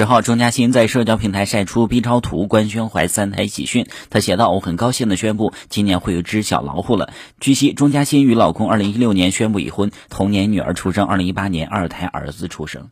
十号钟嘉欣在社交平台晒出 b 超图官宣怀三胎喜讯。她写道我很高兴的宣布今年会有只小老虎了。据悉钟嘉欣与老公二零一六年宣布已婚同年女儿出生二零一八年二胎儿子出生。